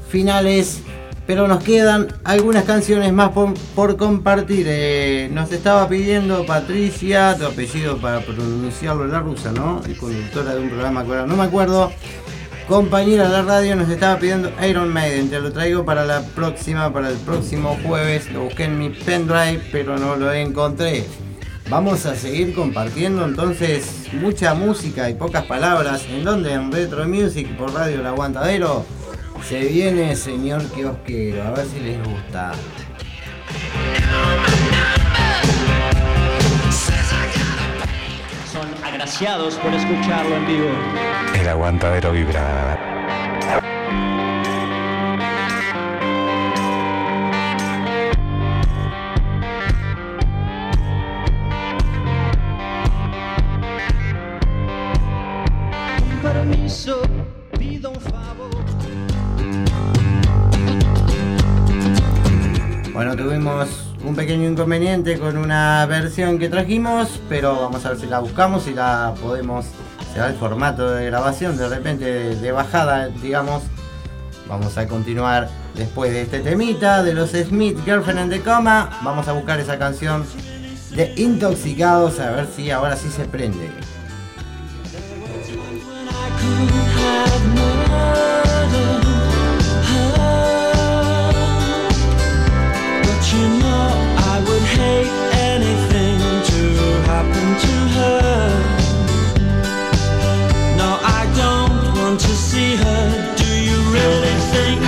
finales. Pero nos quedan algunas canciones más por, por compartir. Eh, nos estaba pidiendo Patricia, tu apellido para pronunciarlo la rusa, ¿no? Es conductora de un programa que ahora no me acuerdo. Compañera de la radio nos estaba pidiendo Iron Maiden. Te lo traigo para la próxima, para el próximo jueves. Lo busqué en mi pendrive, pero no lo encontré. Vamos a seguir compartiendo entonces mucha música y pocas palabras. ¿En dónde? En Retro Music por Radio El Aguantadero. Se viene señor kiosquero, a ver si les gusta. Son agraciados por escucharlo en vivo. El aguantadero vibra. Inconveniente con una versión que trajimos, pero vamos a ver si la buscamos y la podemos. Se el formato de grabación, de repente de, bajada, digamos. Vamos a continuar después de este temita de los Smith Girlfriend in the Coma. Vamos a buscar esa canción de Intoxicados, a ver si ahora sí se prende. To happen to her No, I don't want to see her. Do you really think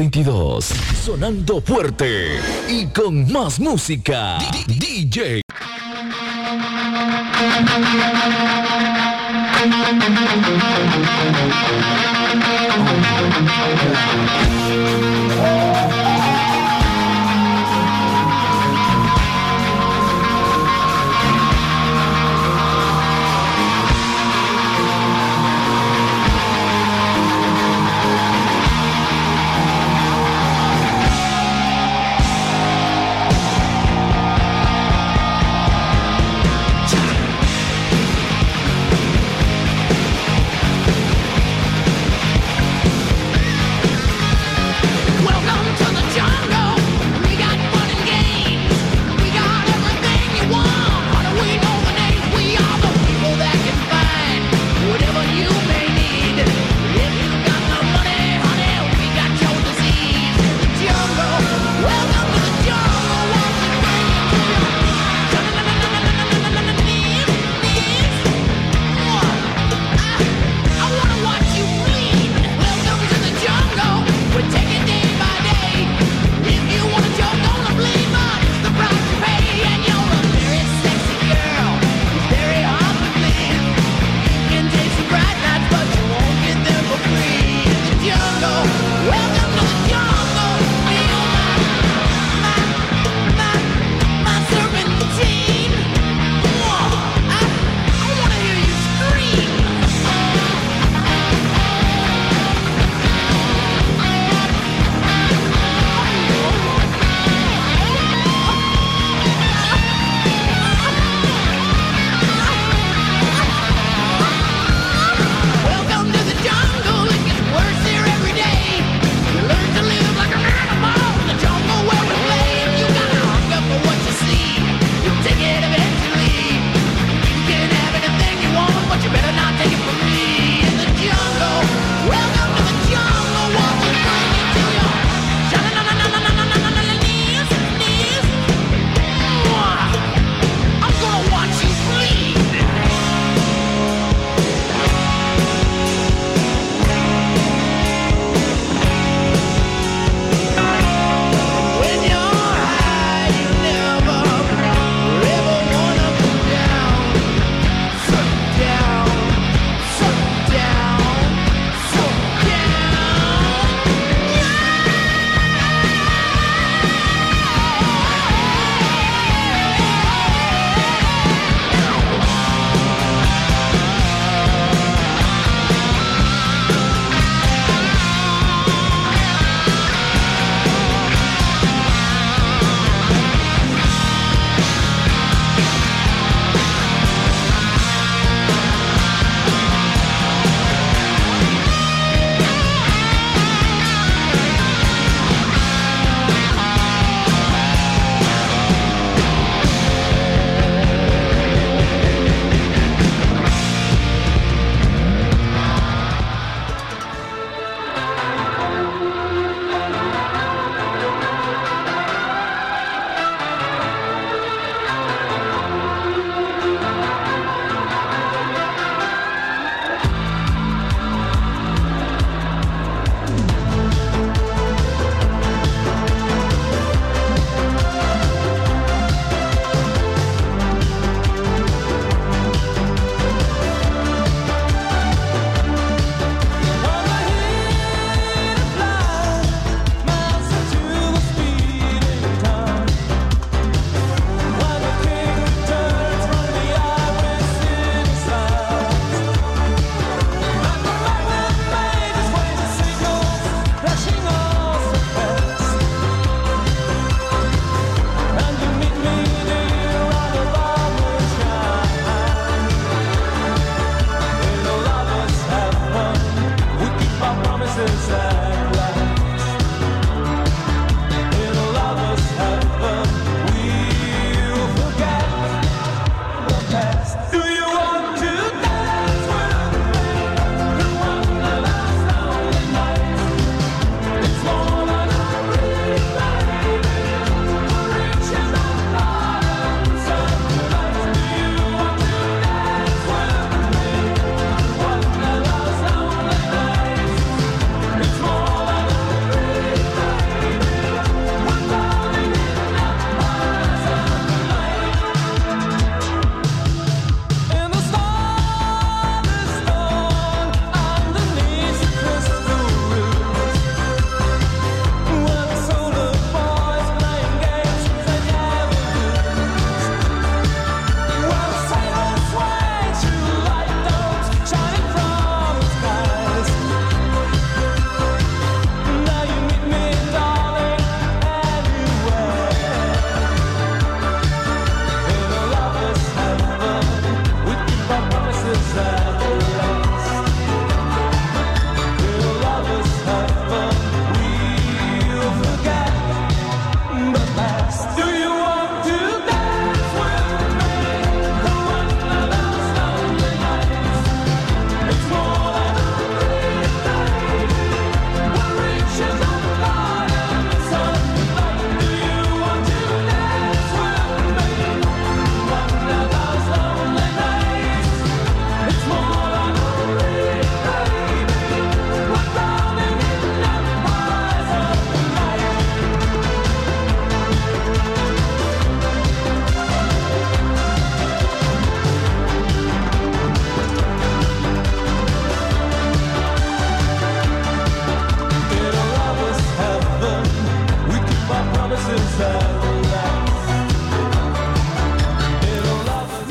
2022, sonando fuerte y con más música. DJ.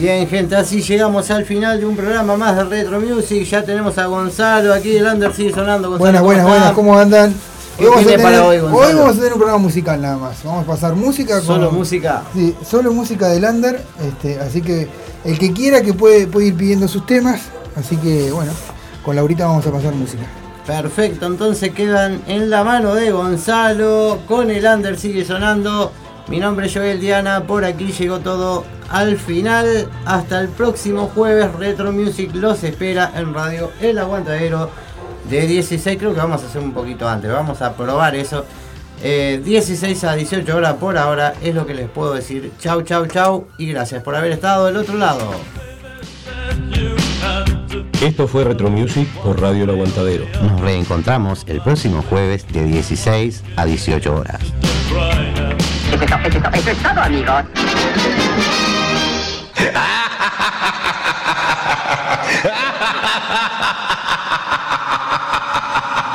Bien, gente, así llegamos al final de un programa más de Retro Music. Ya tenemos a Gonzalo aquí, el under sigue sonando. Gonzalo, Buenas, ¿cómo buenas, buenas, ¿cómo andan? ¿Qué vamos a tiene tener- para hoy, vamos a tener un programa musical nada más. Vamos a pasar música con. ¿Solo música? Sí, solo música del under. Este, así que el que quiera que puede, puede ir pidiendo sus temas. Así que bueno, con Laurita vamos a pasar música. Perfecto, entonces quedan en la mano de Gonzalo. Con el under sigue sonando. Mi nombre es Joel Diana. Por aquí llegó todo al final. Hasta el próximo jueves. Retro Music los espera en Radio El Aguantadero de 16. Creo que vamos a hacer un poquito antes. Vamos a probar eso. Eh, 16 a 18 horas por ahora es lo que les puedo decir. Chau, chau, chau. Y gracias por haber estado del otro lado. Esto fue Retro Music por Radio El Aguantadero. Nos reencontramos el próximo jueves de 16 a 18 horas. Es, eso es todo, amigos.